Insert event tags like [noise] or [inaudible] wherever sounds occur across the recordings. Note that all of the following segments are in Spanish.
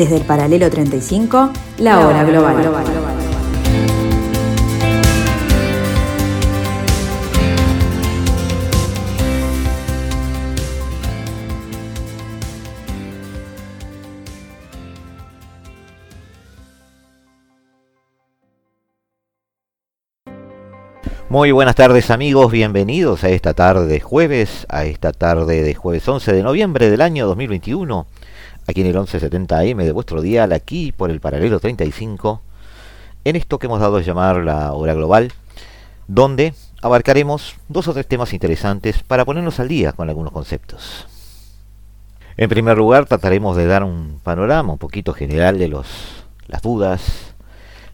Desde el paralelo 35, la hora global. Muy buenas tardes amigos, bienvenidos a esta tarde de jueves, a esta tarde de jueves 11 de noviembre del año 2021, aquí en el 1170M de vuestro dial, aquí por el paralelo 35, en esto que hemos dado a llamar la hora global, donde abarcaremos dos o tres temas interesantes para ponernos al día con algunos conceptos. En primer lugar, trataremos de dar un panorama un poquito general de los, las dudas,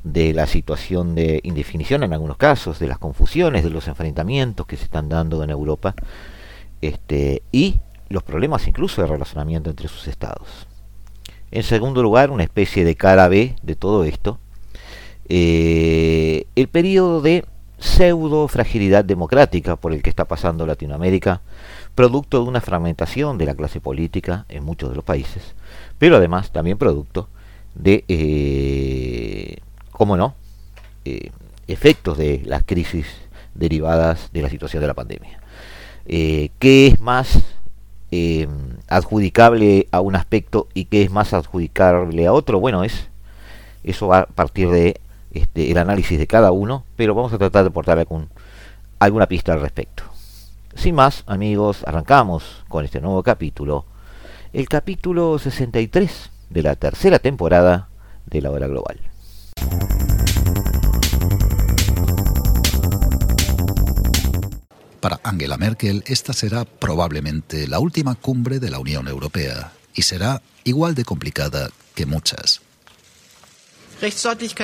de la situación de indefinición en algunos casos, de las confusiones, de los enfrentamientos que se están dando en Europa, este, y los problemas incluso de relacionamiento entre sus estados. En segundo lugar, una especie de cara B de todo esto, eh, el periodo de pseudo fragilidad democrática por el que está pasando Latinoamérica, producto de una fragmentación de la clase política en muchos de los países, pero además también producto de eh, cómo no, eh, efectos de las crisis derivadas de la situación de la pandemia. Eh, ¿Qué es más eh, adjudicable a un aspecto y qué es más adjudicable a otro? Bueno, es eso va a partir de este, el análisis de cada uno, pero vamos a tratar de aportar algún, alguna pista al respecto. Sin más, amigos, arrancamos con este nuevo capítulo, el capítulo 63 de la tercera temporada de la hora global. Para Angela Merkel, esta será probablemente la última cumbre de la Unión Europea y será igual de complicada que muchas.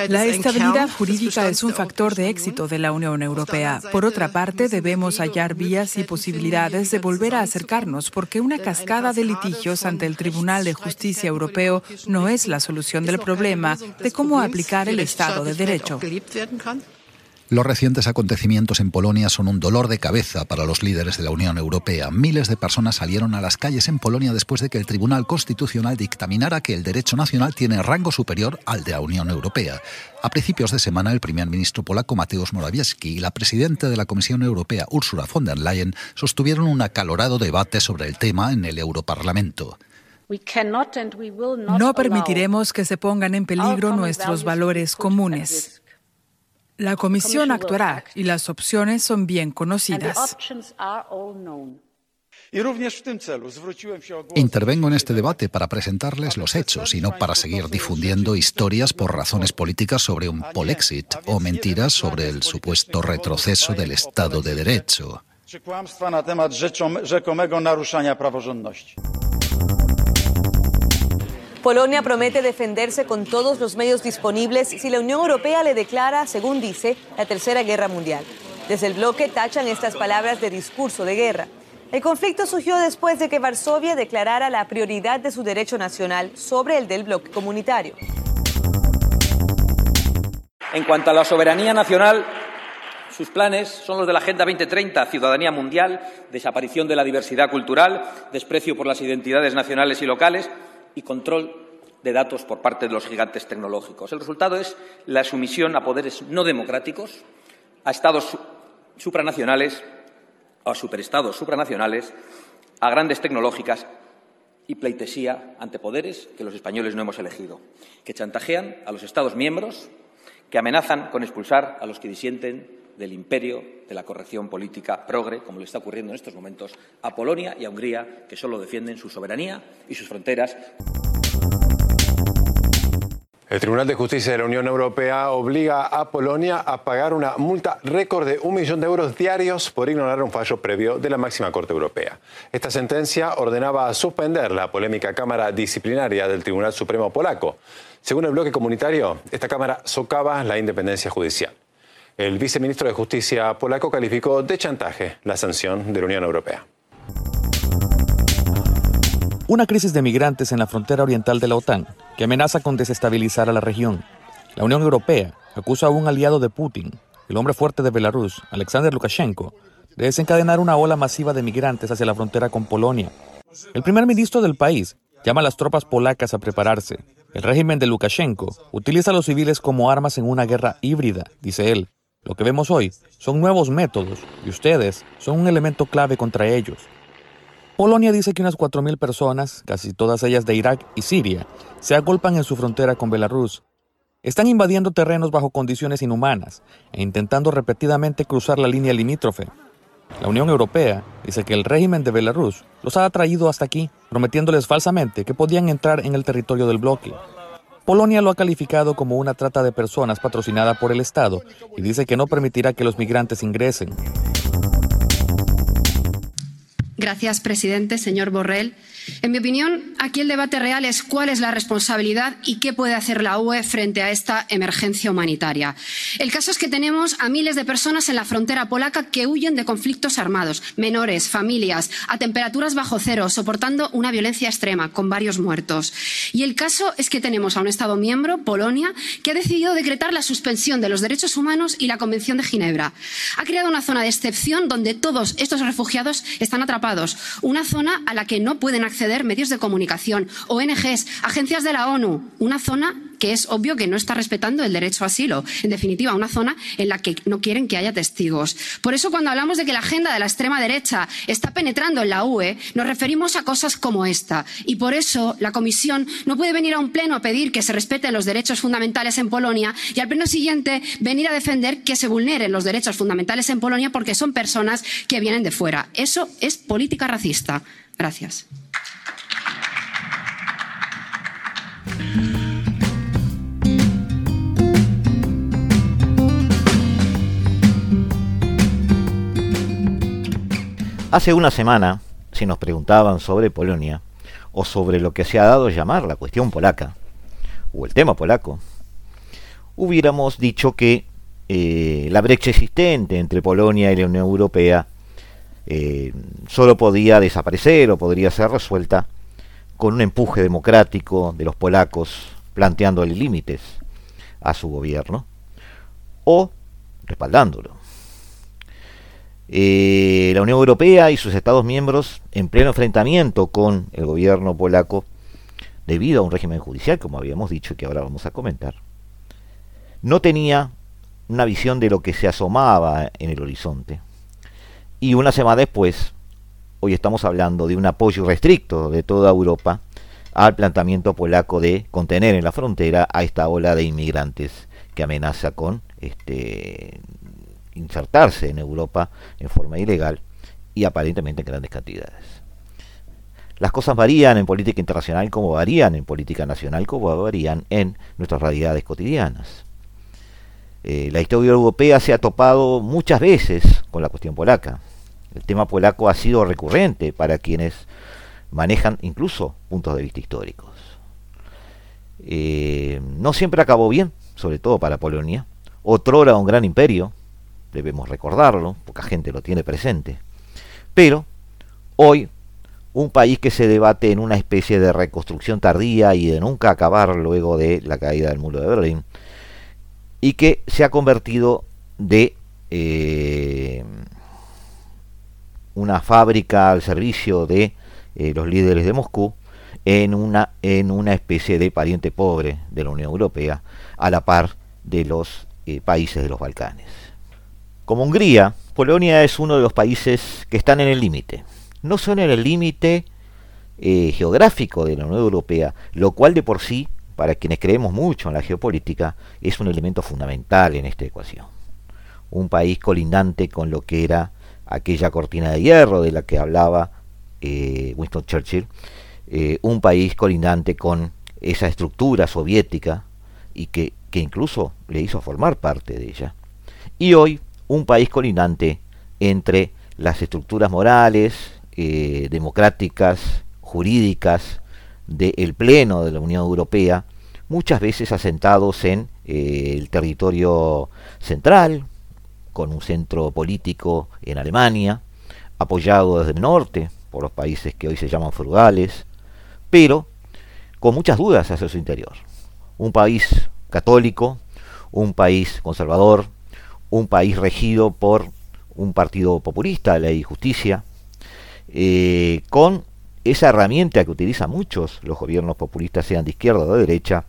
La estabilidad jurídica es un factor de éxito de la Unión Europea. Por otra parte, debemos hallar vías y posibilidades de volver a acercarnos, porque una cascada de litigios ante el Tribunal de Justicia Europeo no es la solución del problema de cómo aplicar el Estado de Derecho. Los recientes acontecimientos en Polonia son un dolor de cabeza para los líderes de la Unión Europea. Miles de personas salieron a las calles en Polonia después de que el Tribunal Constitucional dictaminara que el derecho nacional tiene rango superior al de la Unión Europea. A principios de semana, el primer ministro polaco Mateusz Morawiecki y la presidenta de la Comisión Europea Ursula von der Leyen sostuvieron un acalorado debate sobre el tema en el Europarlamento. No permitiremos que se pongan en peligro nuestros valores comunes. La Comisión actuará y las opciones son bien conocidas. Intervengo en este debate para presentarles los hechos y no para seguir difundiendo historias por razones políticas sobre un polexit o mentiras sobre el supuesto retroceso del Estado de Derecho. Polonia promete defenderse con todos los medios disponibles si la Unión Europea le declara, según dice, la Tercera Guerra Mundial. Desde el bloque tachan estas palabras de discurso de guerra. El conflicto surgió después de que Varsovia declarara la prioridad de su derecho nacional sobre el del bloque comunitario. En cuanto a la soberanía nacional, sus planes son los de la Agenda 2030, ciudadanía mundial, desaparición de la diversidad cultural, desprecio por las identidades nacionales y locales, y control de datos por parte de los gigantes tecnológicos. El resultado es la sumisión a poderes no democráticos, a estados supranacionales, a superestados supranacionales, a grandes tecnológicas y pleitesía ante poderes que los españoles no hemos elegido, que chantajean a los Estados miembros, que amenazan con expulsar a los que disienten del imperio de la corrección política progre, como le está ocurriendo en estos momentos a Polonia y a Hungría, que solo defienden su soberanía y sus fronteras. El Tribunal de Justicia de la Unión Europea obliga a Polonia a pagar una multa récord de un millón de euros diarios por ignorar un fallo previo de la máxima Corte Europea. Esta sentencia ordenaba suspender la polémica Cámara Disciplinaria del Tribunal Supremo polaco. Según el bloque comunitario, esta Cámara socava la independencia judicial. El viceministro de Justicia polaco calificó de chantaje la sanción de la Unión Europea. Una crisis de migrantes en la frontera oriental de la OTAN que amenaza con desestabilizar a la región. La Unión Europea acusa a un aliado de Putin, el hombre fuerte de Belarus, Alexander Lukashenko, de desencadenar una ola masiva de migrantes hacia la frontera con Polonia. El primer ministro del país llama a las tropas polacas a prepararse. El régimen de Lukashenko utiliza a los civiles como armas en una guerra híbrida, dice él. Lo que vemos hoy son nuevos métodos y ustedes son un elemento clave contra ellos. Polonia dice que unas 4.000 personas, casi todas ellas de Irak y Siria, se agolpan en su frontera con Belarus. Están invadiendo terrenos bajo condiciones inhumanas e intentando repetidamente cruzar la línea limítrofe. La Unión Europea dice que el régimen de Belarus los ha atraído hasta aquí, prometiéndoles falsamente que podían entrar en el territorio del bloque. Polonia lo ha calificado como una trata de personas patrocinada por el Estado y dice que no permitirá que los migrantes ingresen. Gracias, presidente. Señor Borrell. En mi opinión, aquí el debate real es cuál es la responsabilidad y qué puede hacer la UE frente a esta emergencia humanitaria. El caso es que tenemos a miles de personas en la frontera polaca que huyen de conflictos armados, menores, familias, a temperaturas bajo cero, soportando una violencia extrema, con varios muertos. Y el caso es que tenemos a un Estado miembro, Polonia, que ha decidido decretar la suspensión de los derechos humanos y la Convención de Ginebra. Ha creado una zona de excepción donde todos estos refugiados están atrapados, una zona a la que no pueden acceder medios de comunicación, ONGs, agencias de la ONU, una zona que es obvio que no está respetando el derecho a asilo. En definitiva, una zona en la que no quieren que haya testigos. Por eso, cuando hablamos de que la agenda de la extrema derecha está penetrando en la UE, nos referimos a cosas como esta. Y por eso, la Comisión no puede venir a un pleno a pedir que se respeten los derechos fundamentales en Polonia y al pleno siguiente venir a defender que se vulneren los derechos fundamentales en Polonia porque son personas que vienen de fuera. Eso es política racista. Gracias. Hace una semana, si nos preguntaban sobre Polonia, o sobre lo que se ha dado a llamar la cuestión polaca, o el tema polaco, hubiéramos dicho que eh, la brecha existente entre Polonia y la Unión Europea eh, solo podía desaparecer o podría ser resuelta con un empuje democrático de los polacos planteándole límites a su gobierno o respaldándolo. Eh, la Unión Europea y sus Estados miembros en pleno enfrentamiento con el gobierno polaco debido a un régimen judicial, como habíamos dicho y que ahora vamos a comentar, no tenía una visión de lo que se asomaba en el horizonte. Y una semana después, hoy estamos hablando de un apoyo restricto de toda Europa al planteamiento polaco de contener en la frontera a esta ola de inmigrantes que amenaza con este, insertarse en Europa en forma ilegal y aparentemente en grandes cantidades. Las cosas varían en política internacional como varían en política nacional, como varían en nuestras realidades cotidianas. Eh, la historia europea se ha topado muchas veces con la cuestión polaca. El tema polaco ha sido recurrente para quienes manejan incluso puntos de vista históricos. Eh, no siempre acabó bien, sobre todo para Polonia. Otrora un gran imperio, debemos recordarlo, poca gente lo tiene presente. Pero hoy, un país que se debate en una especie de reconstrucción tardía y de nunca acabar luego de la caída del muro de Berlín, y que se ha convertido de eh, una fábrica al servicio de eh, los líderes de Moscú en una, en una especie de pariente pobre de la Unión Europea, a la par de los eh, países de los Balcanes. Como Hungría, Polonia es uno de los países que están en el límite. No son en el límite eh, geográfico de la Unión Europea, lo cual de por sí, para quienes creemos mucho en la geopolítica, es un elemento fundamental en esta ecuación. Un país colindante con lo que era aquella cortina de hierro de la que hablaba eh, Winston Churchill, eh, un país colindante con esa estructura soviética y que, que incluso le hizo formar parte de ella. Y hoy un país colindante entre las estructuras morales, eh, democráticas, jurídicas del Pleno de la Unión Europea, muchas veces asentados en eh, el territorio central, con un centro político en Alemania, apoyado desde el norte por los países que hoy se llaman frugales, pero con muchas dudas hacia su interior. Un país católico, un país conservador, un país regido por un partido populista, Ley y Justicia, eh, con esa herramienta que utilizan muchos los gobiernos populistas, sean de izquierda o de derecha,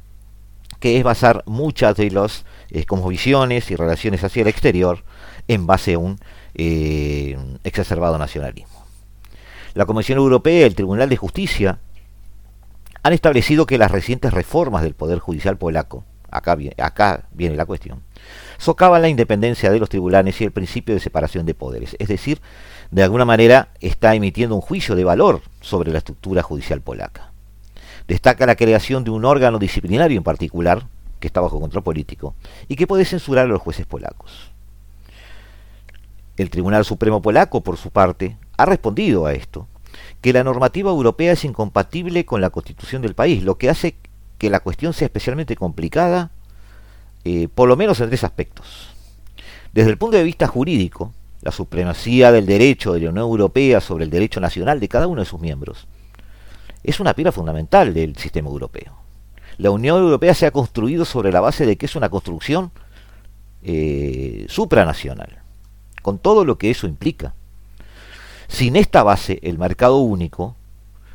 que es basar muchas de las eh, visiones y relaciones hacia el exterior en base a un eh, exacerbado nacionalismo. La Comisión Europea y el Tribunal de Justicia han establecido que las recientes reformas del Poder Judicial polaco, acá, acá viene la cuestión, socavan la independencia de los tribunales y el principio de separación de poderes, es decir, de alguna manera está emitiendo un juicio de valor sobre la estructura judicial polaca. Destaca la creación de un órgano disciplinario en particular, que está bajo control político, y que puede censurar a los jueces polacos. El Tribunal Supremo polaco, por su parte, ha respondido a esto, que la normativa europea es incompatible con la constitución del país, lo que hace que la cuestión sea especialmente complicada, eh, por lo menos en tres aspectos. Desde el punto de vista jurídico, la supremacía del derecho de la Unión Europea sobre el derecho nacional de cada uno de sus miembros es una piedra fundamental del sistema europeo. La Unión Europea se ha construido sobre la base de que es una construcción eh, supranacional, con todo lo que eso implica. Sin esta base, el mercado único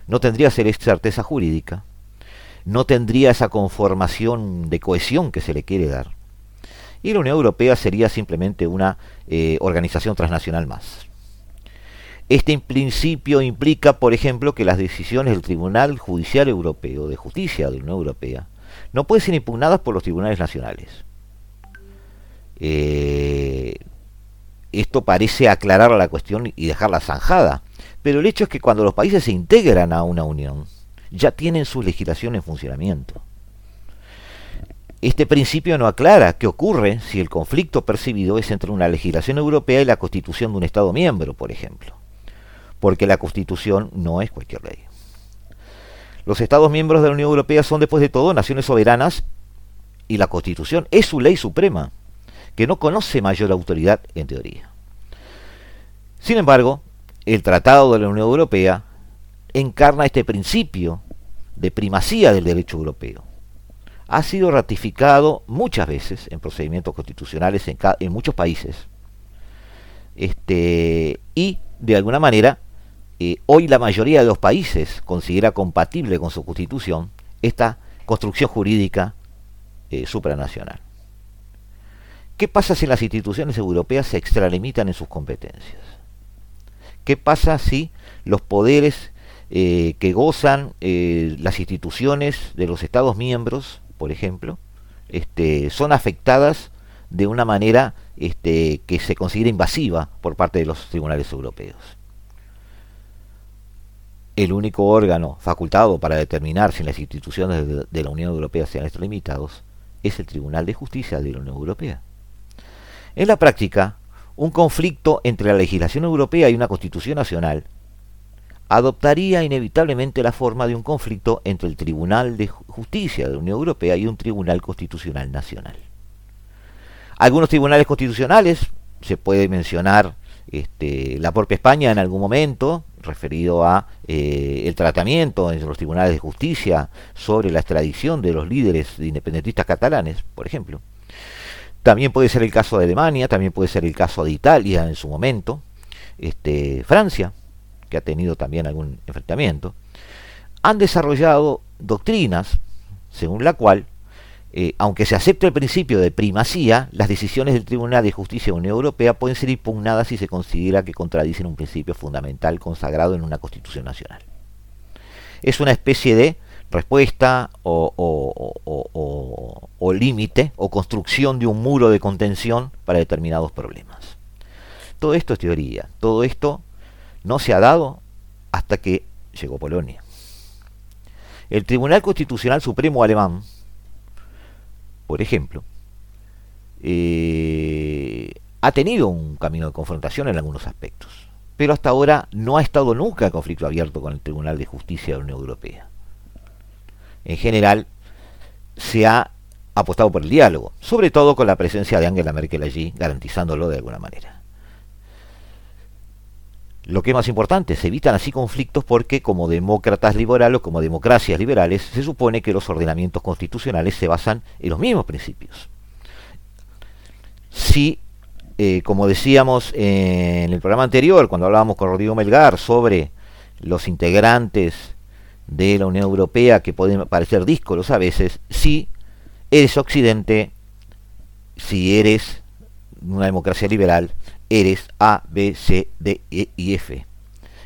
no tendría certeza jurídica, no tendría esa conformación de cohesión que se le quiere dar, y la Unión Europea sería simplemente una eh, organización transnacional más. Este principio implica, por ejemplo, que las decisiones del Tribunal Judicial Europeo de Justicia de la Unión Europea no pueden ser impugnadas por los tribunales nacionales. Eh, esto parece aclarar la cuestión y dejarla zanjada, pero el hecho es que cuando los países se integran a una unión, ya tienen su legislación en funcionamiento. Este principio no aclara qué ocurre si el conflicto percibido es entre una legislación europea y la constitución de un Estado miembro, por ejemplo, porque la constitución no es cualquier ley. Los Estados miembros de la Unión Europea son después de todo naciones soberanas y la constitución es su ley suprema, que no conoce mayor autoridad en teoría. Sin embargo, el Tratado de la Unión Europea encarna este principio de primacía del derecho europeo ha sido ratificado muchas veces en procedimientos constitucionales en, muchos países. Este, y de alguna manera, eh, hoy la mayoría de los países considera compatible con su constitución esta construcción jurídica eh, supranacional. ¿Qué pasa si las instituciones europeas se extralimitan en sus competencias? ¿Qué pasa si los poderes eh, que gozan las instituciones de los Estados miembros por ejemplo, este, son afectadas de una manera este, que se considera invasiva por parte de los tribunales europeos. El único órgano facultado para determinar si las instituciones de, la Unión Europea sean extralimitados es el Tribunal de Justicia de la Unión Europea. En la práctica, un conflicto entre la legislación europea y una constitución nacional adoptaría inevitablemente la forma de un conflicto entre el Tribunal de Justicia de la Unión Europea y un Tribunal Constitucional Nacional. Algunos tribunales constitucionales, se puede mencionar este, la propia España en algún momento, referido a eh, el tratamiento en los tribunales de justicia sobre la extradición de los líderes independentistas catalanes, por ejemplo. También puede ser el caso de Alemania, también puede ser el caso de Italia en su momento, este, Francia, que ha tenido también algún enfrentamiento, han desarrollado doctrinas según la cual, eh, aunque se acepte el principio de primacía, las decisiones del Tribunal de Justicia de la Unión Europea pueden ser impugnadas si se considera que contradicen un principio fundamental consagrado en una Constitución Nacional. Es una especie de respuesta o, o límite o construcción de un muro de contención para determinados problemas. Todo esto es teoría, todo esto no se ha dado hasta que llegó Polonia. El Tribunal Constitucional Supremo alemán, por ejemplo, eh, ha tenido un camino de confrontación en algunos aspectos, pero hasta ahora no ha estado nunca en conflicto abierto con el Tribunal de Justicia de la Unión Europea. En general, se ha apostado por el diálogo, sobre todo con la presencia de Angela Merkel allí, garantizándolo de alguna manera. Lo que es más importante, se evitan así conflictos porque como demócratas liberales o como democracias liberales se supone que los ordenamientos constitucionales se basan en los mismos principios. Si, eh, como decíamos en el programa anterior, cuando hablábamos con Rodrigo Melgar sobre los integrantes de la Unión Europea, que pueden parecer díscolos a veces, si eres occidente, si eres una democracia liberal, eres A, B, C, D, E y F.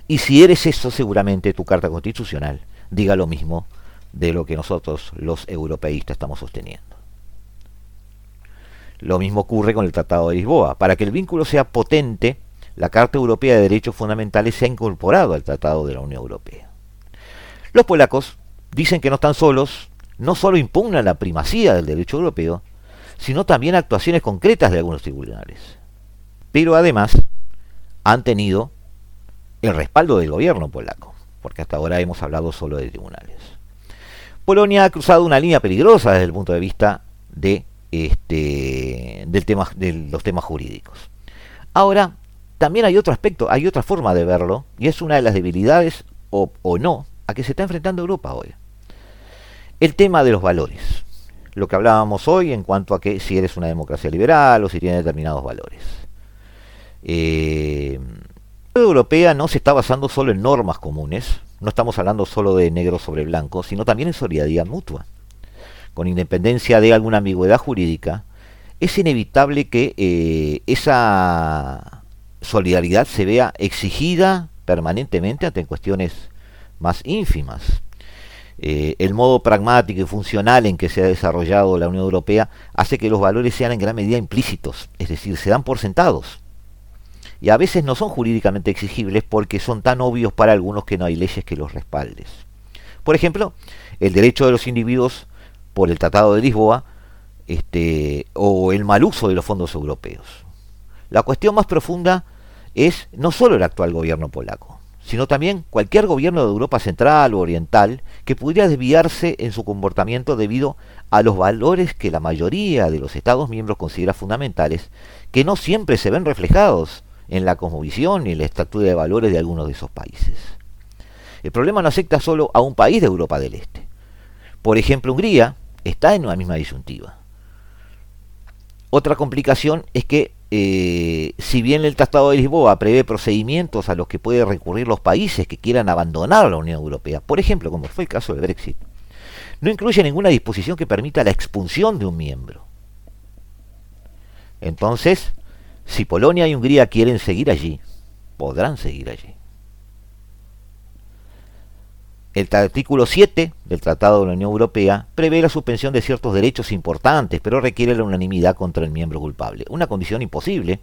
Y si eres eso, seguramente tu carta constitucional diga lo mismo de lo que nosotros los europeístas estamos sosteniendo. Lo mismo ocurre con el Tratado de Lisboa. Para que el vínculo sea potente, la Carta Europea de Derechos Fundamentales se ha incorporado al Tratado de la Unión Europea. Los polacos dicen que no están solos, no solo impugnan la primacía del derecho europeo, sino también actuaciones concretas de algunos tribunales. Pero además han tenido el respaldo del gobierno polaco, porque hasta ahora hemos hablado solo de tribunales. Polonia ha cruzado una línea peligrosa desde el punto de vista de, este, del tema, de los temas jurídicos. Ahora, también hay otro aspecto, hay otra forma de verlo, y es una de las debilidades, o, o no, a que se está enfrentando Europa hoy. El tema de los valores. Lo que hablábamos hoy en cuanto a que si eres una democracia liberal o si tienes determinados valores. Eh, la Unión Europea no se está basando solo en normas comunes, no estamos hablando solo de negro sobre blanco, sino también en solidaridad mutua. Con independencia de alguna ambigüedad jurídica, es inevitable que eh, esa solidaridad se vea exigida permanentemente ante cuestiones más ínfimas. Eh, el modo pragmático y funcional en que se ha desarrollado la Unión Europea hace que los valores sean en gran medida implícitos, es decir, se dan por sentados. Y a veces no son jurídicamente exigibles porque son tan obvios para algunos que no hay leyes que los respaldes. Por ejemplo, el derecho de los individuos por el Tratado de Lisboa este, o el mal uso de los fondos europeos. La cuestión más profunda es no solo el actual gobierno polaco, sino también cualquier gobierno de Europa Central o Oriental que pudiera desviarse en su comportamiento debido a los valores que la mayoría de los Estados miembros considera fundamentales, que no siempre se ven reflejados en la cosmovisión y en la estatura de valores de algunos de esos países. El problema no afecta solo a un país de Europa del Este. Por ejemplo, Hungría está en una misma disyuntiva. Otra complicación es que eh, si bien el Tratado de Lisboa prevé procedimientos a los que pueden recurrir los países que quieran abandonar la Unión Europea, por ejemplo, como fue el caso del Brexit, no incluye ninguna disposición que permita la expulsión de un miembro. Entonces, si Polonia y Hungría quieren seguir allí, podrán seguir allí. El artículo 7 del Tratado de la Unión Europea prevé la suspensión de ciertos derechos importantes, pero requiere la unanimidad contra el miembro culpable. Una condición imposible,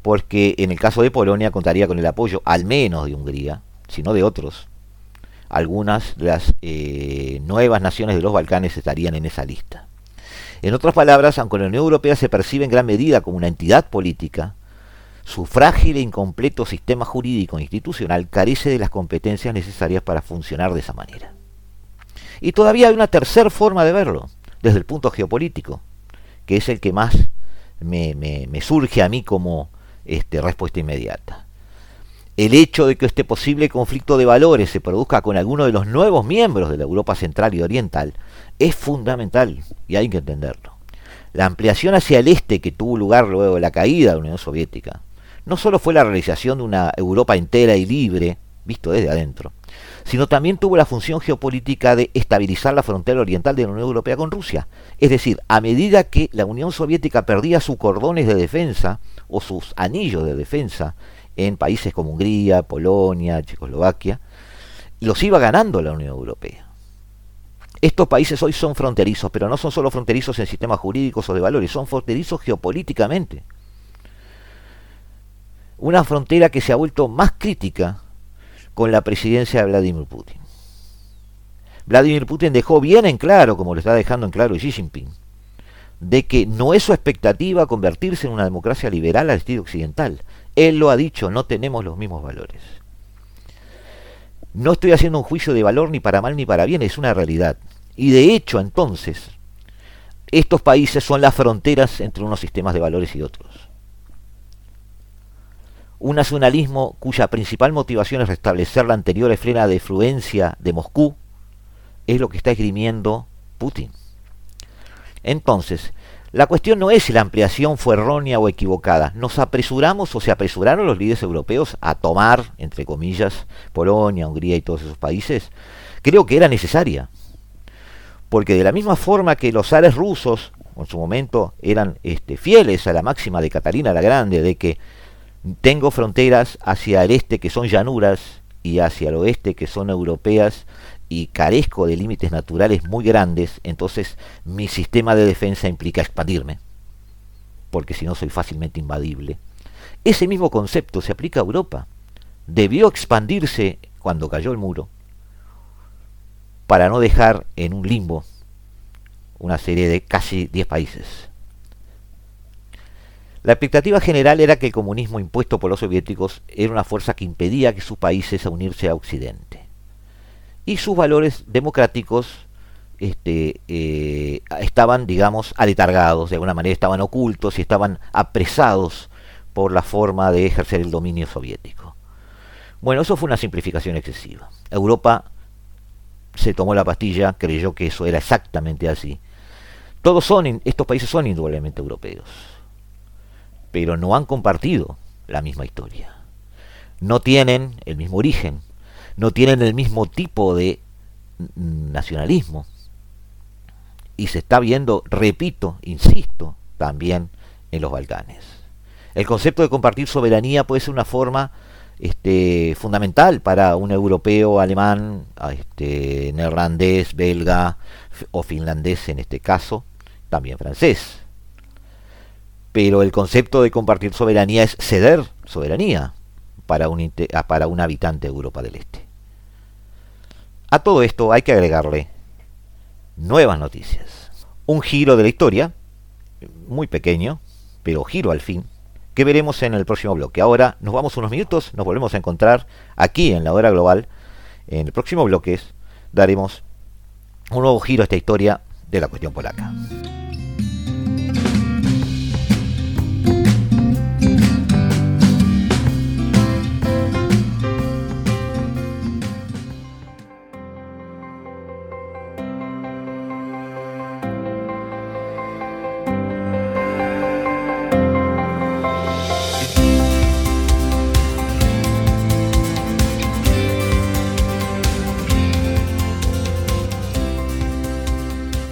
porque en el caso de Polonia contaría con el apoyo al menos de Hungría, sino de otros. Algunas de las eh, nuevas naciones de los Balcanes estarían en esa lista. En otras palabras, aunque la Unión Europea se percibe en gran medida como una entidad política, su frágil e incompleto sistema jurídico e institucional carece de las competencias necesarias para funcionar de esa manera. Y todavía hay una tercera forma de verlo, desde el punto geopolítico, que es el que más me, surge a mí como este, respuesta inmediata. El hecho de que este posible conflicto de valores se produzca con alguno de los nuevos miembros de la Europa Central y Oriental es fundamental y hay que entenderlo. La ampliación hacia el este que tuvo lugar luego de la caída de la Unión Soviética no solo fue la realización de una Europa entera y libre, visto desde adentro, sino también tuvo la función geopolítica de estabilizar la frontera oriental de la Unión Europea con Rusia. Es decir, a medida que la Unión Soviética perdía sus cordones de defensa o sus anillos de defensa en países como Hungría, Polonia, Checoslovaquia, los iba ganando la Unión Europea. Estos países hoy son fronterizos, pero no son solo fronterizos en sistemas jurídicos o de valores, son fronterizos geopolíticamente una frontera que se ha vuelto más crítica con la presidencia de Vladimir Putin. Vladimir Putin dejó bien en claro, como lo está dejando en claro Xi Jinping, de que no es su expectativa convertirse en una democracia liberal al estilo occidental. Él lo ha dicho, no tenemos los mismos valores. No estoy haciendo un juicio de valor ni para mal ni para bien, es una realidad. Y de hecho, entonces, estos países son las fronteras entre unos sistemas de valores y otros un nacionalismo cuya principal motivación es restablecer la anterior esfera de influencia de Moscú, es lo que está esgrimiendo Putin. Entonces, La cuestión no es si la ampliación fue errónea o equivocada. Nos apresuramos o se apresuraron los líderes europeos a tomar, entre comillas, Polonia, Hungría y todos esos países. Creo que era necesaria. Porque de la misma forma que los zares rusos en su momento eran este, fieles a la máxima de Catarina la Grande de que tengo fronteras hacia el este que son llanuras y hacia el oeste que son europeas y carezco de límites naturales muy grandes, entonces mi sistema de defensa implica expandirme, porque si no soy fácilmente invadible. Ese mismo concepto se aplica a Europa. Debió expandirse cuando cayó el muro, para no dejar en un limbo una serie de casi 10 países. La expectativa general era que el comunismo impuesto por los soviéticos era una fuerza que impedía que sus países a unirse a Occidente y sus valores democráticos este, eh, estaban, digamos, aletargados, de alguna manera estaban ocultos y estaban apresados por la forma de ejercer el dominio soviético. Bueno, eso fue una simplificación excesiva. Europa se tomó la pastilla, creyó que eso era exactamente así. Todos son, estos países son indudablemente europeos, pero no han compartido la misma historia. No tienen el mismo origen, no tienen el mismo tipo de nacionalismo. Y se está viendo, repito, insisto, también en los Balcanes. El concepto de compartir soberanía puede ser una forma este, fundamental para un europeo, alemán, este, neerlandés, belga o finlandés en este caso, también francés. Pero el concepto de compartir soberanía es ceder soberanía para un, para un habitante de Europa del Este. A todo esto hay que agregarle nuevas noticias. Un giro de la historia, muy pequeño, pero giro al fin, que veremos en el próximo bloque. Ahora nos vamos unos minutos, nos volvemos a encontrar aquí en la hora global. En el próximo bloque daremos un nuevo giro a esta historia de la cuestión polaca.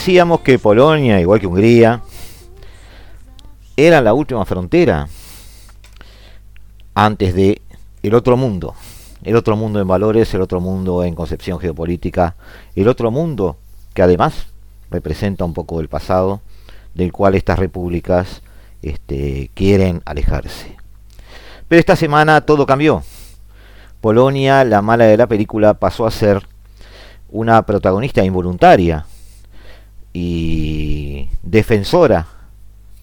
Decíamos que Polonia, igual que Hungría, era la última frontera antes de el otro mundo, el otro mundo en valores, el otro mundo en concepción geopolítica, el otro mundo que además representa un poco el pasado del cual estas repúblicas este, quieren alejarse. Pero esta semana todo cambió. Polonia, la mala de la película, pasó a ser una protagonista involuntaria y defensora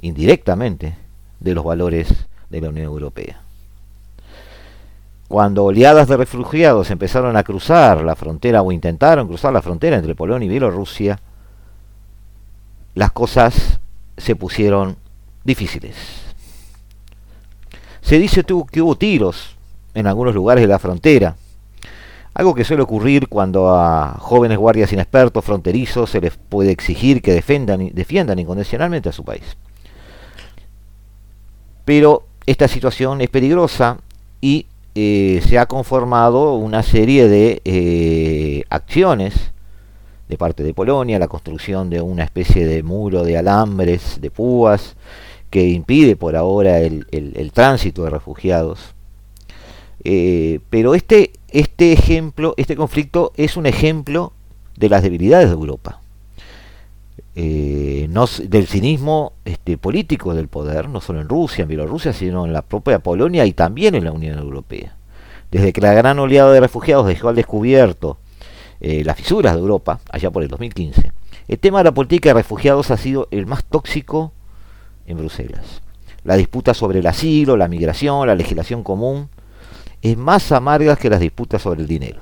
indirectamente de los valores de la Unión Europea. Cuando oleadas de refugiados empezaron a cruzar la frontera o intentaron cruzar la frontera entre Polonia y Bielorrusia, las cosas se pusieron difíciles. Se dice que hubo tiros en algunos lugares de la frontera. Algo que suele ocurrir cuando a jóvenes guardias inexpertos fronterizos se les puede exigir que defendan, defiendan incondicionalmente a su país. Pero esta situación es peligrosa y eh, se ha conformado una serie de eh, acciones de parte de Polonia, la construcción de una especie de muro de alambres, de púas, que impide por ahora el, tránsito de refugiados. Eh, pero este, este ejemplo, este conflicto es un ejemplo de las debilidades de Europa. Eh, del cinismo este, político del poder, no solo en Rusia, en Bielorrusia, sino en la propia Polonia y también en la Unión Europea. Desde que la gran oleada de refugiados dejó al descubierto eh, las fisuras de Europa, allá por el 2015, el tema de la política de refugiados ha sido el más tóxico en Bruselas. La disputa sobre el asilo, la migración, la legislación común, es más amarga que las disputas sobre el dinero,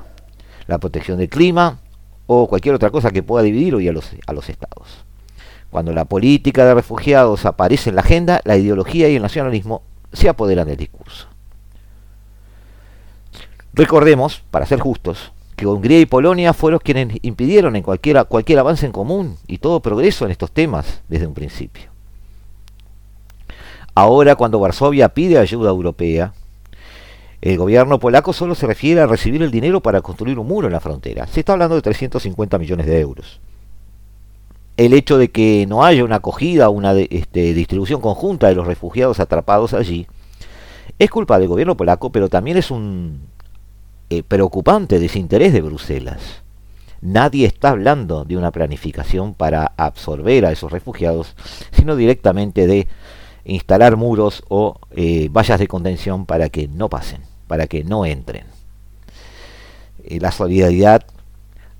la protección del clima o cualquier otra cosa que pueda dividir hoy a los, a los estados. Cuando la política de refugiados aparece en la agenda, la ideología y el nacionalismo se apoderan del discurso. Recordemos, para ser justos, que Hungría y Polonia fueron quienes impidieron en cualquier, cualquier avance en común y todo progreso en estos temas desde un principio. Ahora, cuando Varsovia pide ayuda europea, el gobierno polaco solo se refiere a recibir el dinero para construir un muro en la frontera. Se está hablando de 350 millones de euros. El hecho de que no haya una acogida una este, distribución conjunta de los refugiados atrapados allí es culpa del gobierno polaco, pero también es un eh, preocupante desinterés de Bruselas. Nadie está hablando de una planificación para absorber a esos refugiados, sino directamente de instalar muros o eh, vallas de contención para que no pasen, para que no entren. Eh, la solidaridad,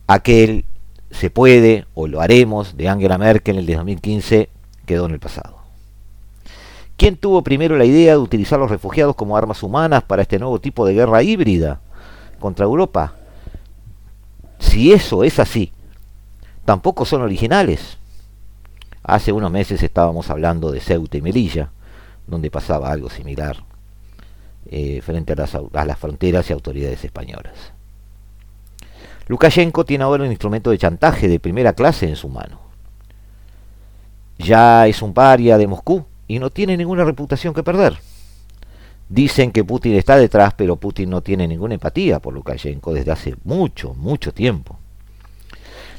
aquel se puede o lo haremos de Angela Merkel en el de 2015 quedó en el pasado. ¿Quién tuvo primero la idea de utilizar los refugiados como armas humanas para este nuevo tipo de guerra híbrida contra Europa? Si eso es así, tampoco son originales. Hace unos meses estábamos hablando de Ceuta y Melilla, donde pasaba algo similar eh, frente a las, a las fronteras y autoridades españolas. Lukashenko tiene ahora un instrumento de chantaje de primera clase en su mano. Ya es un paria de Moscú y no tiene ninguna reputación que perder. Dicen que Putin está detrás, pero Putin no tiene ninguna empatía por Lukashenko desde hace mucho, mucho tiempo.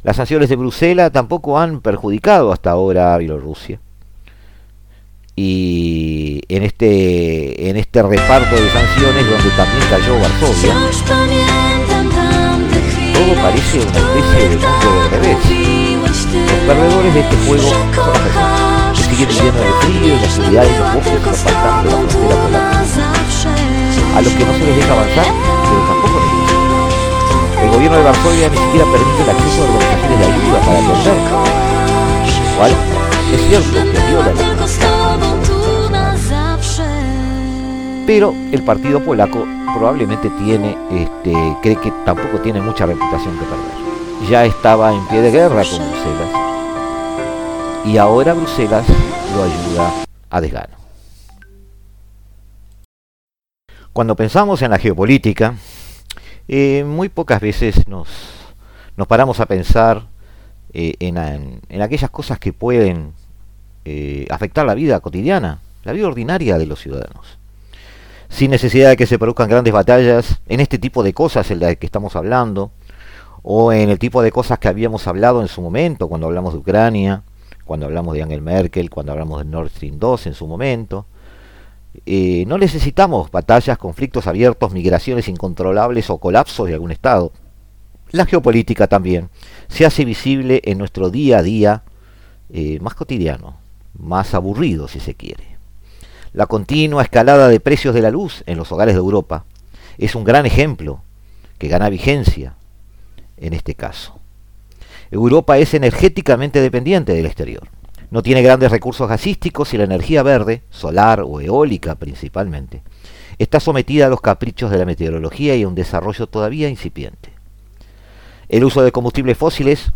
Las sanciones de Bruselas tampoco han perjudicado hasta ahora a Bielorrusia. Y en este, en este reparto de sanciones donde también cayó Varsovia, todo parece una especie de mundo de revés. Los perdedores de este juego son las personas que siguen viviendo en el frío y la oscuridad de los bosques apartando la frontera polaca. A los que no se les deja avanzar, pero tampoco el gobierno de Varsovia ni siquiera permite el acceso a organizaciones de ayuda para atender. ¿Cuál? Es cierto que viola la Pero el partido polaco probablemente tiene, este, cree que tampoco tiene mucha reputación que perder. Ya estaba en pie de guerra con Bruselas y ahora Bruselas lo ayuda a desgano. Cuando pensamos en la geopolítica, eh, muy pocas veces nos, nos paramos a pensar eh, en, aquellas cosas que pueden eh, afectar la vida cotidiana, la vida ordinaria de los ciudadanos. Sin necesidad de que se produzcan grandes batallas en este tipo de cosas en las que estamos hablando, o en el tipo de cosas que habíamos hablado en su momento, cuando hablamos de Ucrania, cuando hablamos de Angela Merkel, cuando hablamos de Nord Stream 2 en su momento, eh, no necesitamos batallas, conflictos abiertos, migraciones incontrolables o colapsos de algún Estado. La geopolítica también se hace visible en nuestro día a día eh, más cotidiano, más aburrido si se quiere. La continua escalada de precios de la luz en los hogares de Europa es un gran ejemplo que gana vigencia en este caso. Europa es energéticamente dependiente del exterior. No tiene grandes recursos gasísticos y la energía verde, solar o eólica principalmente, está sometida a los caprichos de la meteorología y a un desarrollo todavía incipiente. El uso de combustibles fósiles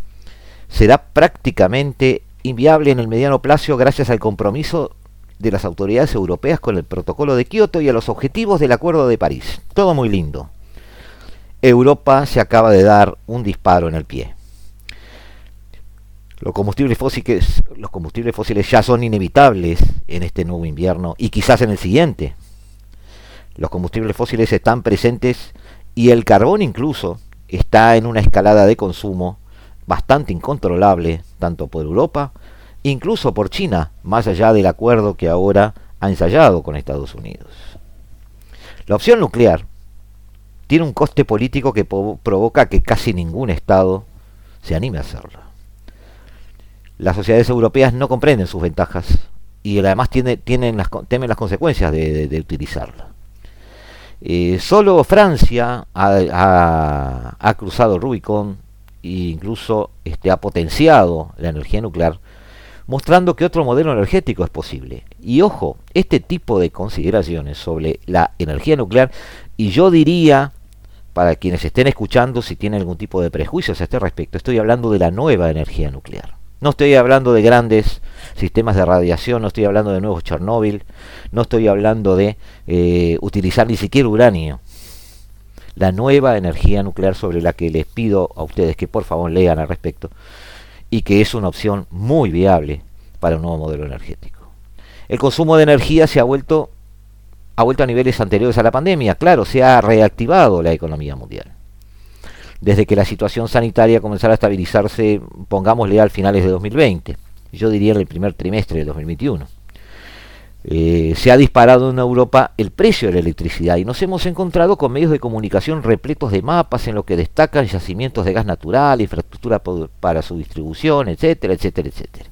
será prácticamente inviable en el mediano plazo gracias al compromiso de las autoridades europeas con el protocolo de Kioto y a los objetivos del Acuerdo de París. Todo muy lindo. Europa se acaba de dar un disparo en el pie. Los combustibles, fósiles, los combustibles fósiles ya son inevitables en este nuevo invierno y quizás en el siguiente. Los combustibles fósiles están presentes y el carbón incluso está en una escalada de consumo bastante incontrolable, tanto por Europa, incluso por China, más allá del acuerdo que ahora ha ensayado con Estados Unidos. La opción nuclear tiene un coste político que provoca que casi ningún Estado se anime a hacerlo. Las sociedades europeas no comprenden sus ventajas y además tienen las, temen las consecuencias de, utilizarla. Eh, solo Francia ha, cruzado el e incluso este, ha potenciado la energía nuclear, mostrando que otro modelo energético es posible. Y ojo, este tipo de consideraciones sobre la energía nuclear, y yo diría, para quienes estén escuchando, si tienen algún tipo de prejuicios a este respecto, estoy hablando de la nueva energía nuclear. No estoy hablando de grandes sistemas de radiación, no estoy hablando de nuevos Chernóbil, no estoy hablando de eh, utilizar ni siquiera uranio la nueva energía nuclear sobre la que les pido a ustedes que por favor lean al respecto y que es una opción muy viable para un nuevo modelo energético. El consumo de energía se ha vuelto ha vuelto a niveles anteriores a la pandemia, claro, se ha reactivado la economía mundial. Desde que la situación sanitaria comenzara a estabilizarse, pongámosle al finales de 2020, yo diría en el primer trimestre de 2021 eh, se ha disparado en Europa el precio de la electricidad y nos hemos encontrado con medios de comunicación repletos de mapas en los que destacan yacimientos de gas natural, infraestructura para su distribución, etcétera, etcétera, etcétera.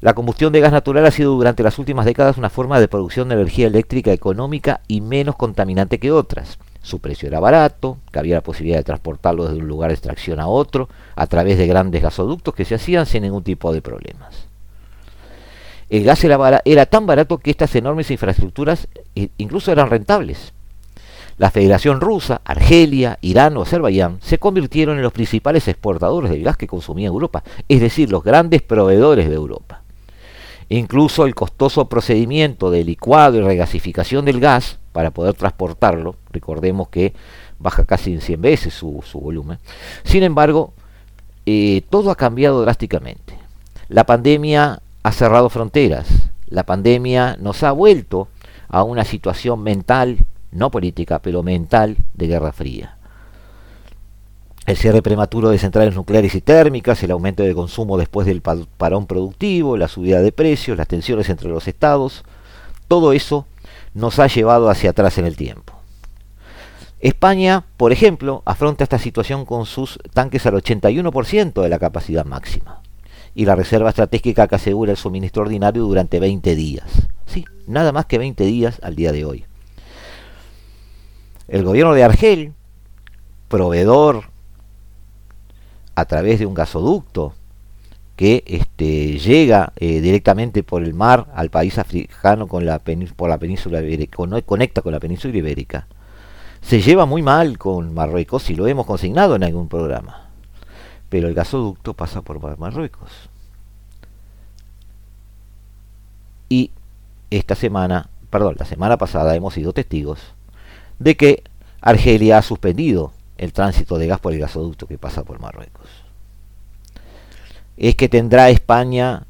La combustión de gas natural ha sido durante las últimas décadas una forma de producción de energía eléctrica económica y menos contaminante que otras. Su precio era barato, que había la posibilidad de transportarlo desde un lugar de extracción a otro a través de grandes gasoductos que se hacían sin ningún tipo de problemas el gas era, era tan barato que estas enormes infraestructuras incluso eran rentables. La Federación Rusa, Argelia, Irán o Azerbaiyán se convirtieron en los principales exportadores del gas que consumía Europa, es decir, los grandes proveedores de Europa. Incluso el costoso procedimiento de licuado y regasificación del gas para poder transportarlo, recordemos que baja casi en 100 veces su, volumen, sin embargo, eh, todo ha cambiado drásticamente. La pandemia ha cerrado fronteras. La pandemia nos ha vuelto a una situación mental, no política, pero mental de guerra fría. El cierre prematuro de centrales nucleares y térmicas, el aumento de consumo después del parón productivo, la subida de precios, las tensiones entre los estados, todo eso nos ha llevado hacia atrás en el tiempo. España, por ejemplo, afronta esta situación con sus tanques al 81% de la capacidad máxima y la reserva estratégica que asegura el suministro ordinario durante 20 días. Sí, nada más que 20 días al día de hoy. El gobierno de Argel, proveedor a través de un gasoducto que este, llega eh, directamente por el mar al país africano con la por la península ibérica, conecta con la península ibérica, se lleva muy mal con Marruecos y lo hemos consignado en algún programa pero el gasoducto pasa por Marruecos. Y esta semana, perdón, la semana pasada hemos sido testigos de que Argelia ha suspendido el tránsito de gas por el gasoducto que pasa por Marruecos. Es que tendrá España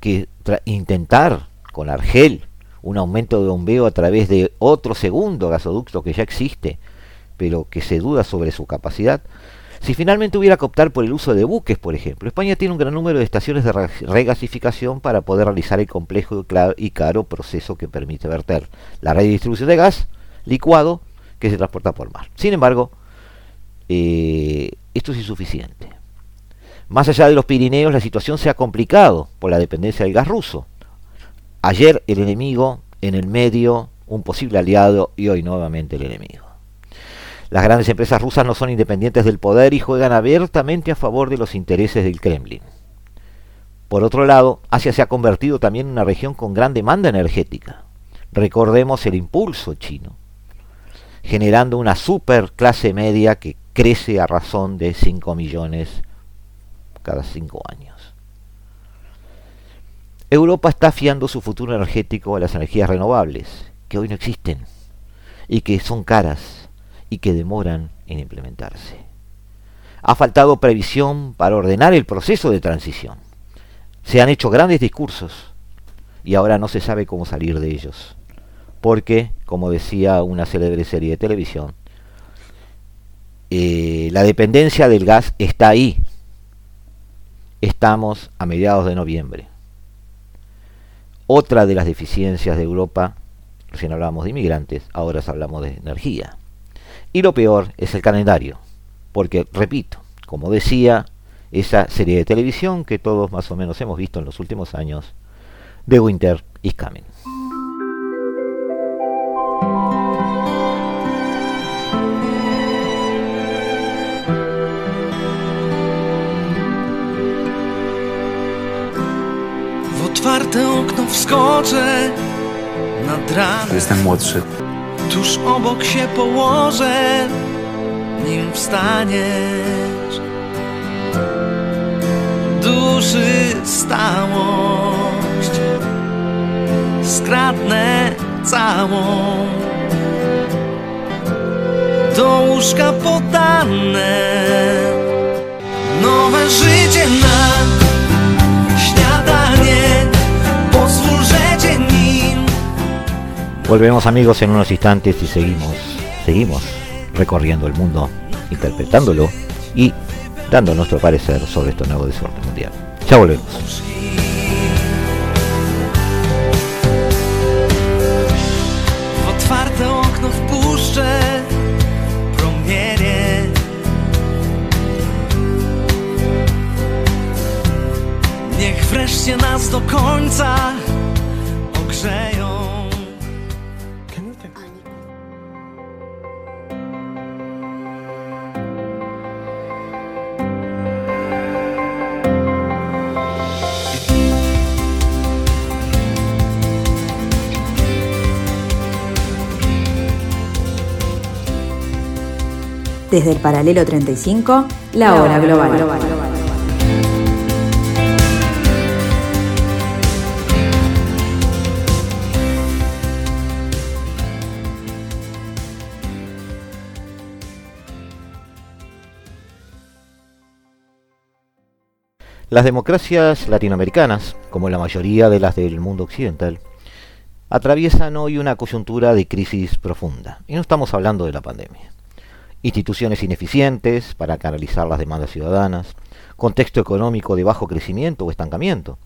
que intentar con Argel un aumento de bombeo a través de otro segundo gasoducto que ya existe, pero que se duda sobre su capacidad, si finalmente hubiera que optar por el uso de buques, por ejemplo, España tiene un gran número de estaciones de regasificación para poder realizar el complejo y caro proceso que permite verter la redistribución de gas licuado que se transporta por mar. Sin embargo, eh, esto es insuficiente. Más allá de los Pirineos, la situación se ha complicado por la dependencia del gas ruso. Ayer el enemigo, en el medio un posible aliado y hoy nuevamente el enemigo. Las grandes empresas rusas no son independientes del poder y juegan abiertamente a favor de los intereses del Kremlin. Por otro lado, Asia se ha convertido también en una región con gran demanda energética. Recordemos el impulso chino, generando una super clase media que crece a razón de 5 millones cada 5 años. Europa está fiando su futuro energético a las energías renovables, que hoy no existen, y que son caras y que demoran en implementarse. Ha faltado previsión para ordenar el proceso de transición. Se han hecho grandes discursos y ahora no se sabe cómo salir de ellos. Porque, como decía una célebre serie de televisión, eh, la dependencia del gas está ahí. Estamos a mediados de noviembre. Otra de las deficiencias de Europa, recién hablábamos de inmigrantes, ahora hablamos de energía. Y lo peor es el calendario, porque, repito, como decía, esa serie de televisión que todos más o menos hemos visto en los últimos años, The Winter is Coming. W otwarte okno wskoczę nad ranem Jestem młodszy. Tuż obok się położę, nim wstaniesz. Duszy stałość Skradnę całą. Do łóżka podanne Nowe życie na śniadanie Volvemos amigos en unos instantes y seguimos, seguimos recorriendo el mundo, interpretándolo y dando nuestro parecer sobre este nuevo desorden mundial. Ya volvemos. Otwarte okno wreszcie nas do końca ogrzeją Desde el paralelo 35, la hora global. Las democracias latinoamericanas, como la mayoría de las del mundo occidental, atraviesan hoy una coyuntura de crisis profunda. Y no estamos hablando de la pandemia. Instituciones ineficientes para canalizar las demandas ciudadanas, contexto económico de bajo crecimiento o estancamiento,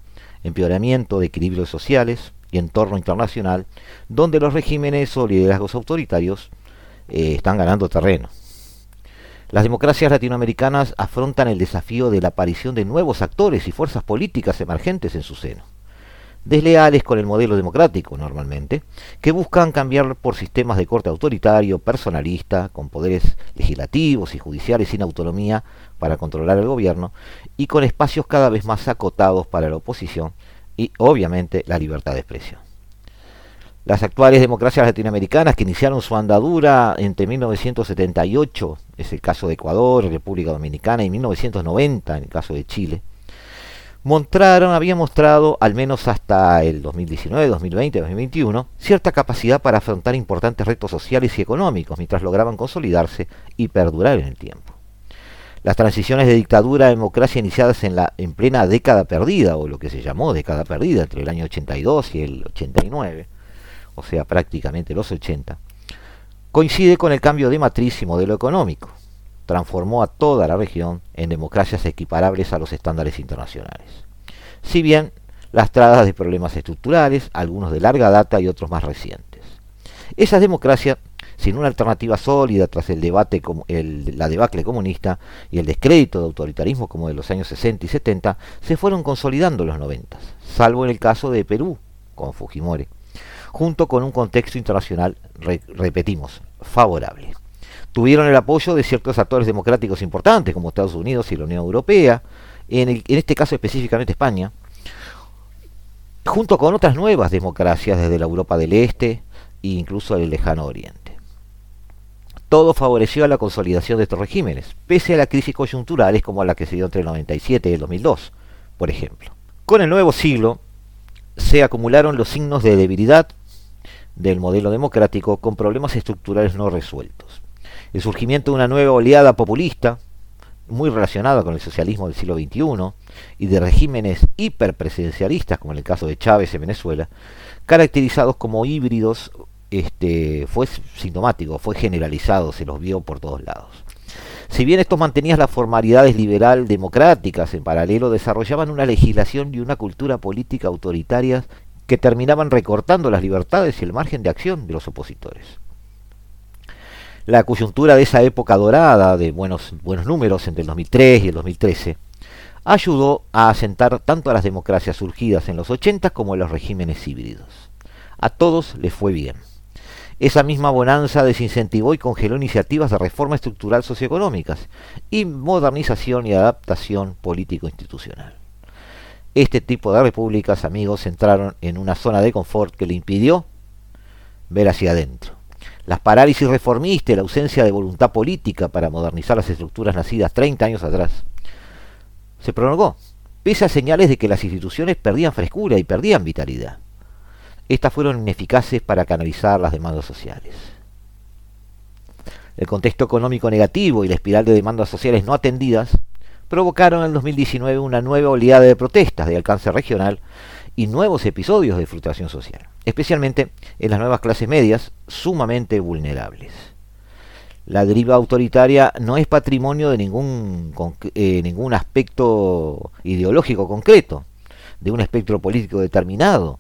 empeoramiento de equilibrios sociales y entorno internacional donde los regímenes o liderazgos autoritarios eh, están ganando terreno. Las democracias latinoamericanas afrontan el desafío de la aparición de nuevos actores y fuerzas políticas emergentes en su seno, desleales con el modelo democrático normalmente, que buscan cambiar por sistemas de corte autoritario, personalista, con poderes legislativos y judiciales sin autonomía para controlar el gobierno y con espacios cada vez más acotados para la oposición y obviamente la libertad de expresión. Las actuales democracias latinoamericanas que iniciaron su andadura entre 1978, es el caso de Ecuador, República Dominicana, y 1990, en el caso de Chile, mostraron, habían mostrado, al menos hasta el 2019, 2020, 2021, cierta capacidad para afrontar importantes retos sociales y económicos mientras lograban consolidarse y perdurar en el tiempo. Las transiciones de dictadura a democracia iniciadas en la en plena década perdida, o lo que se llamó década perdida, entre el año 82 y el 89, o sea, prácticamente los 80, coincide con el cambio de matriz y modelo económico. Transformó a toda la región en democracias equiparables a los estándares internacionales. Si bien lastradas de problemas estructurales, algunos de larga data y otros más recientes. Esas democracias, sin una alternativa sólida tras el debate, la debacle comunista y el descrédito de autoritarismo como de los años 60 y 70, se fueron consolidando en los 90, salvo en el caso de Perú, con Fujimori junto con un contexto internacional, re, repetimos, favorable. Tuvieron el apoyo de ciertos actores democráticos importantes, como Estados Unidos y la Unión Europea, en, este caso específicamente España, junto con otras nuevas democracias desde la Europa del Este e incluso del lejano Oriente. Todo favoreció a la consolidación de estos regímenes, pese a las crisis coyunturales como la que se dio entre el 97 y el 2002, por ejemplo. Con el nuevo siglo, se acumularon los signos de debilidad del modelo democrático con problemas estructurales no resueltos. El surgimiento de una nueva oleada populista, muy relacionada con el socialismo del siglo XXI, y de regímenes hiperpresidencialistas, como en el caso de Chávez en Venezuela, caracterizados como híbridos, este, fue sintomático, fue generalizado, se los vio por todos lados. Si bien estos mantenían las formalidades liberal democráticas, en paralelo desarrollaban una legislación y una cultura política autoritarias que terminaban recortando las libertades y el margen de acción de los opositores. La coyuntura de esa época dorada, de buenos, buenos números entre el 2003 y el 2013, ayudó a asentar tanto a las democracias surgidas en los 80 como a los regímenes híbridos. A todos les fue bien. Esa misma bonanza desincentivó y congeló iniciativas de reforma estructural socioeconómicas y modernización y adaptación político-institucional. Este tipo de repúblicas, amigos, entraron en una zona de confort que le impidió ver hacia adentro. Las parálisis reformistas y la ausencia de voluntad política para modernizar las estructuras nacidas 30 años atrás se prolongó, pese a señales de que las instituciones perdían frescura y perdían vitalidad. Estas fueron ineficaces para canalizar las demandas sociales. El contexto económico negativo y la espiral de demandas sociales no atendidas provocaron en el 2019 una nueva oleada de protestas de alcance regional y nuevos episodios de frustración social, especialmente en las nuevas clases medias sumamente vulnerables. La deriva autoritaria no es patrimonio de ningún, eh, ningún aspecto ideológico concreto, de un espectro político determinado.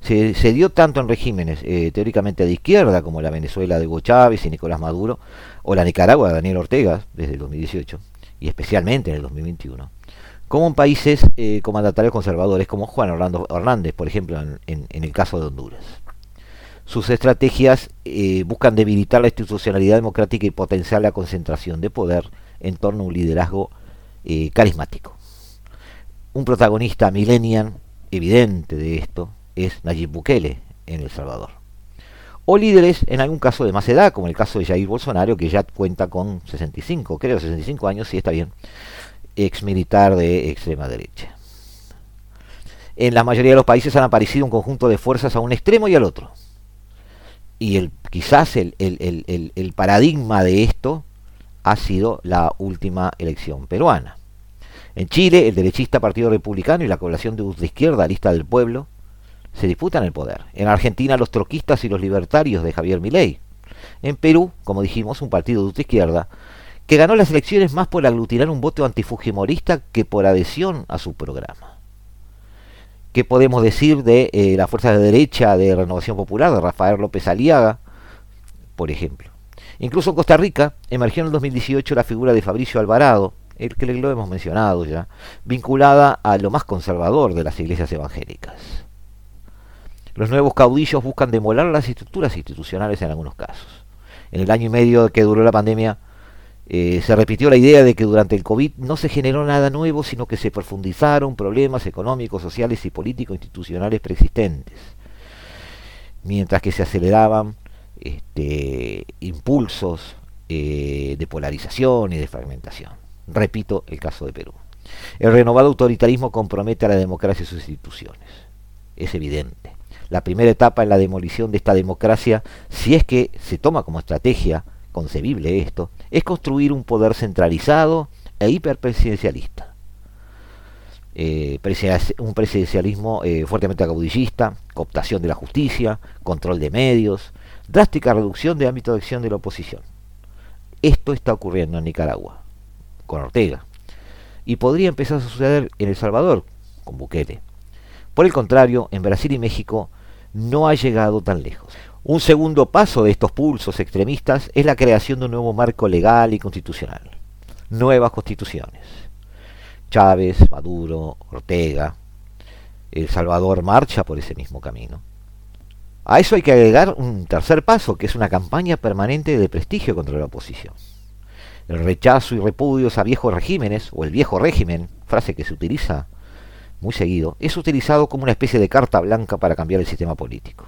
Se, dio tanto en regímenes eh, teóricamente de izquierda como la Venezuela de Hugo Chávez y Nicolás Maduro, o la Nicaragua de Daniel Ortega desde el 2018, y especialmente en el 2021, como en países eh, con mandatarios conservadores como Juan Orlando Hernández, por ejemplo, en, el caso de Honduras. Sus estrategias eh, buscan debilitar la institucionalidad democrática y potenciar la concentración de poder en torno a un liderazgo eh, carismático. Un protagonista millennial evidente de esto es Nayib Bukele en El Salvador o líderes en algún caso de más edad, como el caso de Jair Bolsonaro, que ya cuenta con 65, creo 65 años, si está bien, ex militar de extrema derecha. En la mayoría de los países han aparecido un conjunto de fuerzas a un extremo y al otro. Y el, quizás el, el paradigma de esto ha sido la última elección peruana. En Chile, el derechista Partido Republicano y la población de izquierda, Lista del Pueblo, se disputan el poder. En Argentina los troquistas y los libertarios de Javier Milei. En Perú, como dijimos, un partido de izquierda que ganó las elecciones más por aglutinar un voto antifujimorista que por adhesión a su programa. ¿Qué podemos decir de eh, la fuerza de derecha de Renovación Popular de Rafael López Aliaga, por ejemplo? Incluso en Costa Rica emergió en el 2018 la figura de Fabricio Alvarado, el que lo hemos mencionado ya, vinculada a lo más conservador de las iglesias evangélicas. Los nuevos caudillos buscan demoler las estructuras institucionales en algunos casos. En el año y medio que duró la pandemia, eh, se repitió la idea de que durante el COVID no se generó nada nuevo, sino que se profundizaron problemas económicos, sociales y políticos institucionales preexistentes, mientras que se aceleraban este, impulsos eh, de polarización y de fragmentación. Repito el caso de Perú. El renovado autoritarismo compromete a la democracia y sus instituciones. Es evidente la primera etapa en la demolición de esta democracia, si es que se toma como estrategia concebible esto, es construir un poder centralizado e hiperpresidencialista. Eh, un presidencialismo eh, fuertemente caudillista, cooptación de la justicia, control de medios, drástica reducción de ámbito de acción de la oposición. Esto está ocurriendo en Nicaragua, con Ortega, y podría empezar a suceder en El Salvador, con Bukele. Por el contrario, en Brasil y México no ha llegado tan lejos. Un segundo paso de estos pulsos extremistas es la creación de un nuevo marco legal y constitucional. Nuevas constituciones. Chávez, Maduro, Ortega, El Salvador marcha por ese mismo camino. A eso hay que agregar un tercer paso, que es una campaña permanente de prestigio contra la oposición. El rechazo y repudios a viejos regímenes, o el viejo régimen, frase que se utiliza muy seguido, es utilizado como una especie de carta blanca para cambiar el sistema político.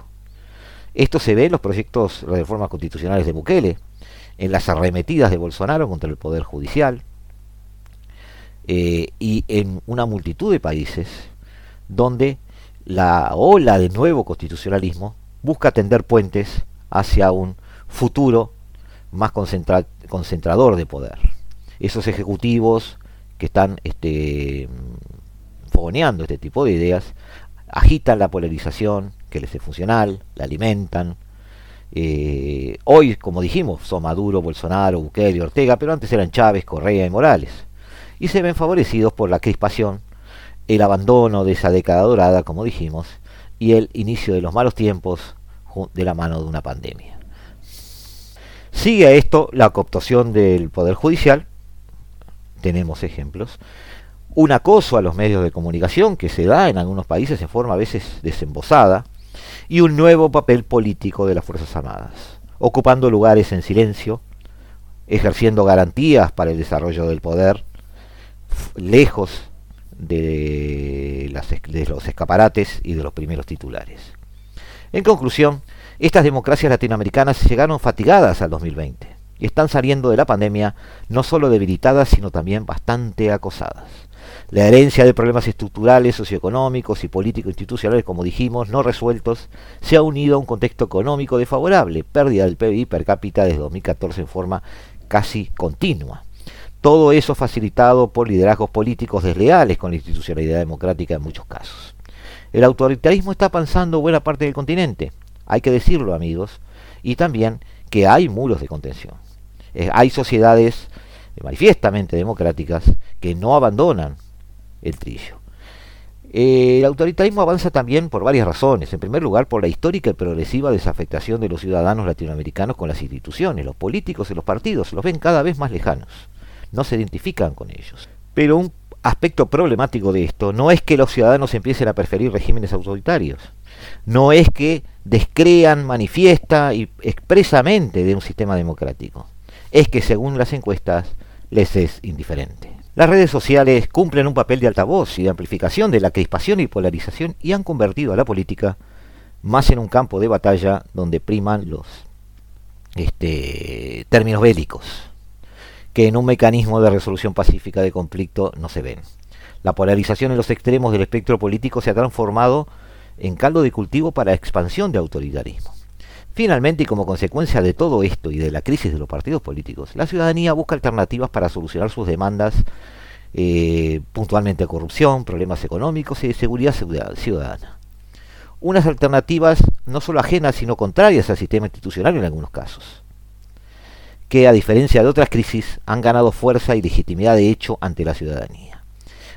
Esto se ve en los proyectos de reformas constitucionales de Bukele, en las arremetidas de Bolsonaro contra el Poder Judicial, eh, y en una multitud de países donde la ola de nuevo constitucionalismo busca tender puentes hacia un futuro más concentrador de poder. Esos ejecutivos que están este, este tipo de ideas agitan la polarización que les es funcional, la alimentan. Eh, hoy, como dijimos, son Maduro, Bolsonaro, Bukele Ortega, pero antes eran Chávez, Correa y Morales. Y se ven favorecidos por la crispación, el abandono de esa década dorada, como dijimos, y el inicio de los malos tiempos de la mano de una pandemia. Sigue a esto la cooptación del Poder Judicial, tenemos ejemplos, un acoso a los medios de comunicación que se da en algunos países en forma a veces desembosada, y un nuevo papel político de las Fuerzas Armadas, ocupando lugares en silencio, ejerciendo garantías para el desarrollo del poder, lejos de, de los escaparates y de los primeros titulares. En conclusión, estas democracias latinoamericanas llegaron fatigadas al 2020 y están saliendo de la pandemia no solo debilitadas, sino también bastante acosadas. La herencia de problemas estructurales, socioeconómicos y político-institucionales, como dijimos, no resueltos, se ha unido a un contexto económico desfavorable, pérdida del PIB per cápita desde 2014 en forma casi continua. Todo eso facilitado por liderazgos políticos desleales con la institucionalidad democrática en muchos casos. El autoritarismo está avanzando buena parte del continente, hay que decirlo amigos, y también que hay muros de contención. Hay sociedades manifiestamente democráticas que no abandonan el trillo. el autoritarismo avanza también por varias razones. En primer lugar, por la histórica y progresiva desafectación de los ciudadanos latinoamericanos con las instituciones. Los políticos y los partidos los ven cada vez más lejanos. No se identifican con ellos. Pero un aspecto problemático de esto no es que los ciudadanos empiecen a preferir regímenes autoritarios. No es que descrean manifiesta y expresamente de un sistema democrático. Es que según las encuestas les es indiferente. Las redes sociales cumplen un papel de altavoz y de amplificación de la crispación y polarización y han convertido a la política más en un campo de batalla donde priman los este, términos bélicos, que en un mecanismo de resolución pacífica de conflicto no se ven. La polarización en los extremos del espectro político se ha transformado en caldo de cultivo para expansión de autoritarismo. Finalmente, y como consecuencia de todo esto y de la crisis de los partidos políticos, la ciudadanía busca alternativas para solucionar sus demandas, eh, puntualmente corrupción, problemas económicos y de seguridad ciudadana. Unas alternativas no solo ajenas, sino contrarias al sistema institucional en algunos casos, que a diferencia de otras crisis han ganado fuerza y legitimidad de hecho ante la ciudadanía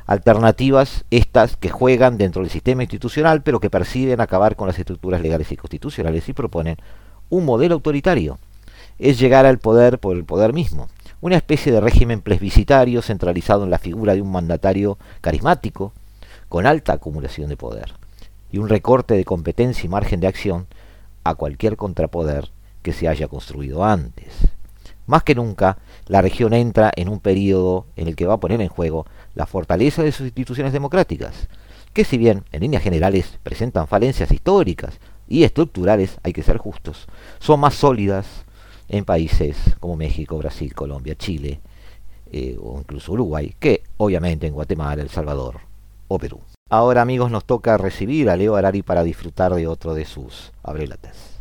alternativas estas que juegan dentro del sistema institucional pero que perciben acabar con las estructuras legales y constitucionales y proponen un modelo autoritario. Es llegar al poder por el poder mismo, una especie de régimen plebiscitario centralizado en la figura de un mandatario carismático con alta acumulación de poder y un recorte de competencia y margen de acción a cualquier contrapoder que se haya construido antes. Más que nunca, la región entra en un periodo en el que va a poner en juego la fortaleza de sus instituciones democráticas, que si bien en líneas generales presentan falencias históricas y estructurales, hay que ser justos, son más sólidas en países como México, Brasil, Colombia, Chile eh, o incluso Uruguay, que obviamente en Guatemala, El Salvador o Perú. Ahora amigos nos toca recibir a Leo Arari para disfrutar de otro de sus abrelatas.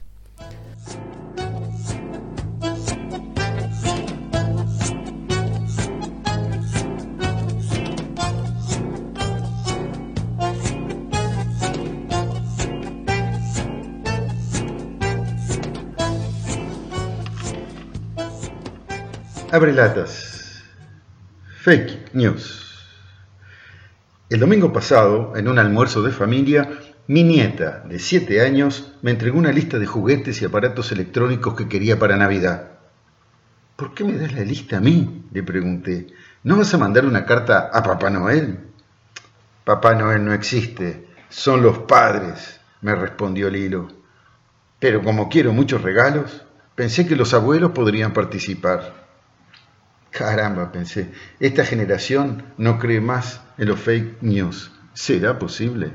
Abre latas. Fake news. El domingo pasado, en un almuerzo de familia, mi nieta, de 7 años, me entregó una lista de juguetes y aparatos electrónicos que quería para Navidad. ¿Por qué me das la lista a mí? le pregunté. ¿No vas a mandar una carta a Papá Noel? Papá Noel no existe, son los padres, me respondió Lilo. Pero como quiero muchos regalos, pensé que los abuelos podrían participar. Caramba, pensé, esta generación no cree más en los fake news. ¿Será posible?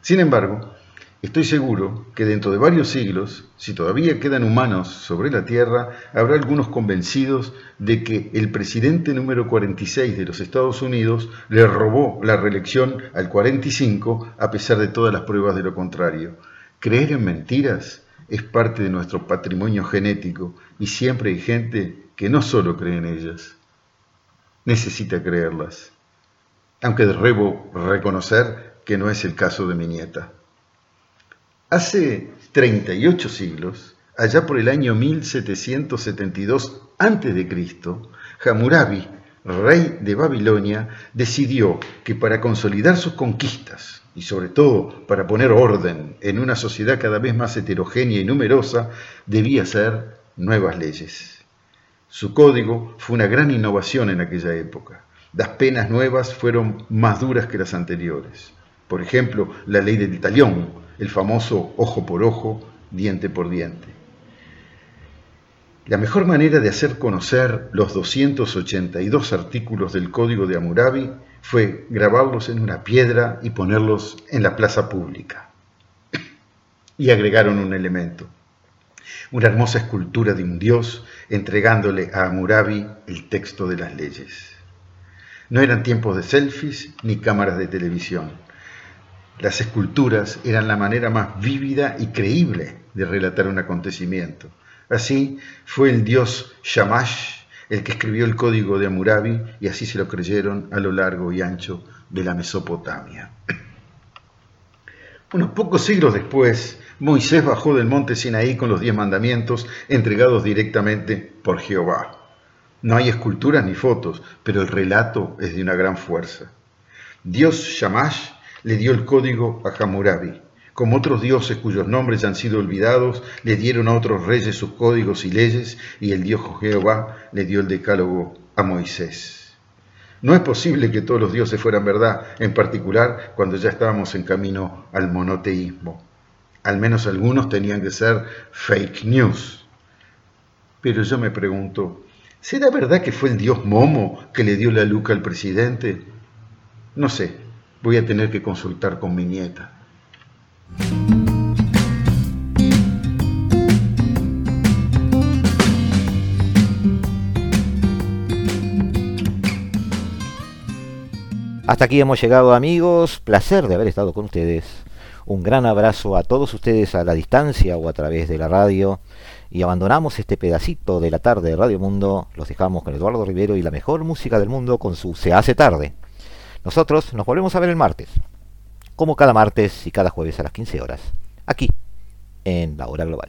Sin embargo, Estoy seguro que dentro de varios siglos, si todavía quedan humanos sobre la Tierra, habrá algunos convencidos de que el presidente número 46 de los Estados Unidos le robó la reelección al 45 a pesar de todas las pruebas de lo contrario. Creer en mentiras es parte de nuestro patrimonio genético y siempre hay gente que no solo cree en ellas, necesita creerlas. Aunque debo reconocer que no es el caso de mi nieta. Hace 38 siglos, allá por el año 1772 a.C., Hammurabi, rey de Babilonia, decidió que para consolidar sus conquistas y sobre todo para poner orden en una sociedad cada vez más heterogénea y numerosa, debía hacer nuevas leyes. Su código fue una gran innovación en aquella época. Las penas nuevas fueron más duras que las anteriores. Por ejemplo, la ley del talión, el famoso ojo por ojo, diente por diente. La mejor manera de hacer conocer los 282 artículos del Código de Hammurabi fue grabarlos en una piedra y ponerlos en la plaza pública. Y agregaron un elemento, una hermosa escultura de un dios entregándole a Hammurabi el texto de las leyes. No eran tiempos de selfies ni cámaras de televisión las esculturas eran la manera más vívida y creíble de relatar un acontecimiento. Así fue el dios Shamash el que escribió el código de Amurabi y así se lo creyeron a lo largo y ancho de la Mesopotamia. [clears throat] Unos pocos siglos después, Moisés bajó del monte Sinaí con los diez mandamientos entregados directamente por Jehová. No hay esculturas ni fotos, pero el relato es de una gran fuerza. Dios Shamash le dio el código a Hammurabi. Como otros dioses cuyos nombres han sido olvidados, le dieron a otros reyes sus códigos y leyes, y el Dios Jehová le dio el decálogo a Moisés. No es posible que todos los dioses fueran verdad, en particular cuando ya estábamos en camino al monoteísmo. Al menos algunos tenían que ser fake news. Pero yo me pregunto, ¿será verdad que fue el dios Momo que le dio la luca al presidente? No sé, Voy a tener que consultar con mi nieta. Hasta aquí hemos llegado amigos, placer de haber estado con ustedes. Un gran abrazo a todos ustedes a la distancia o a través de la radio. Y abandonamos este pedacito de la tarde de Radio Mundo. Los dejamos con Eduardo Rivero y la mejor música del mundo con su Se hace tarde. Nosotros nos volvemos a ver el martes, como cada martes y cada jueves a las 15 horas, aquí, en la hora global.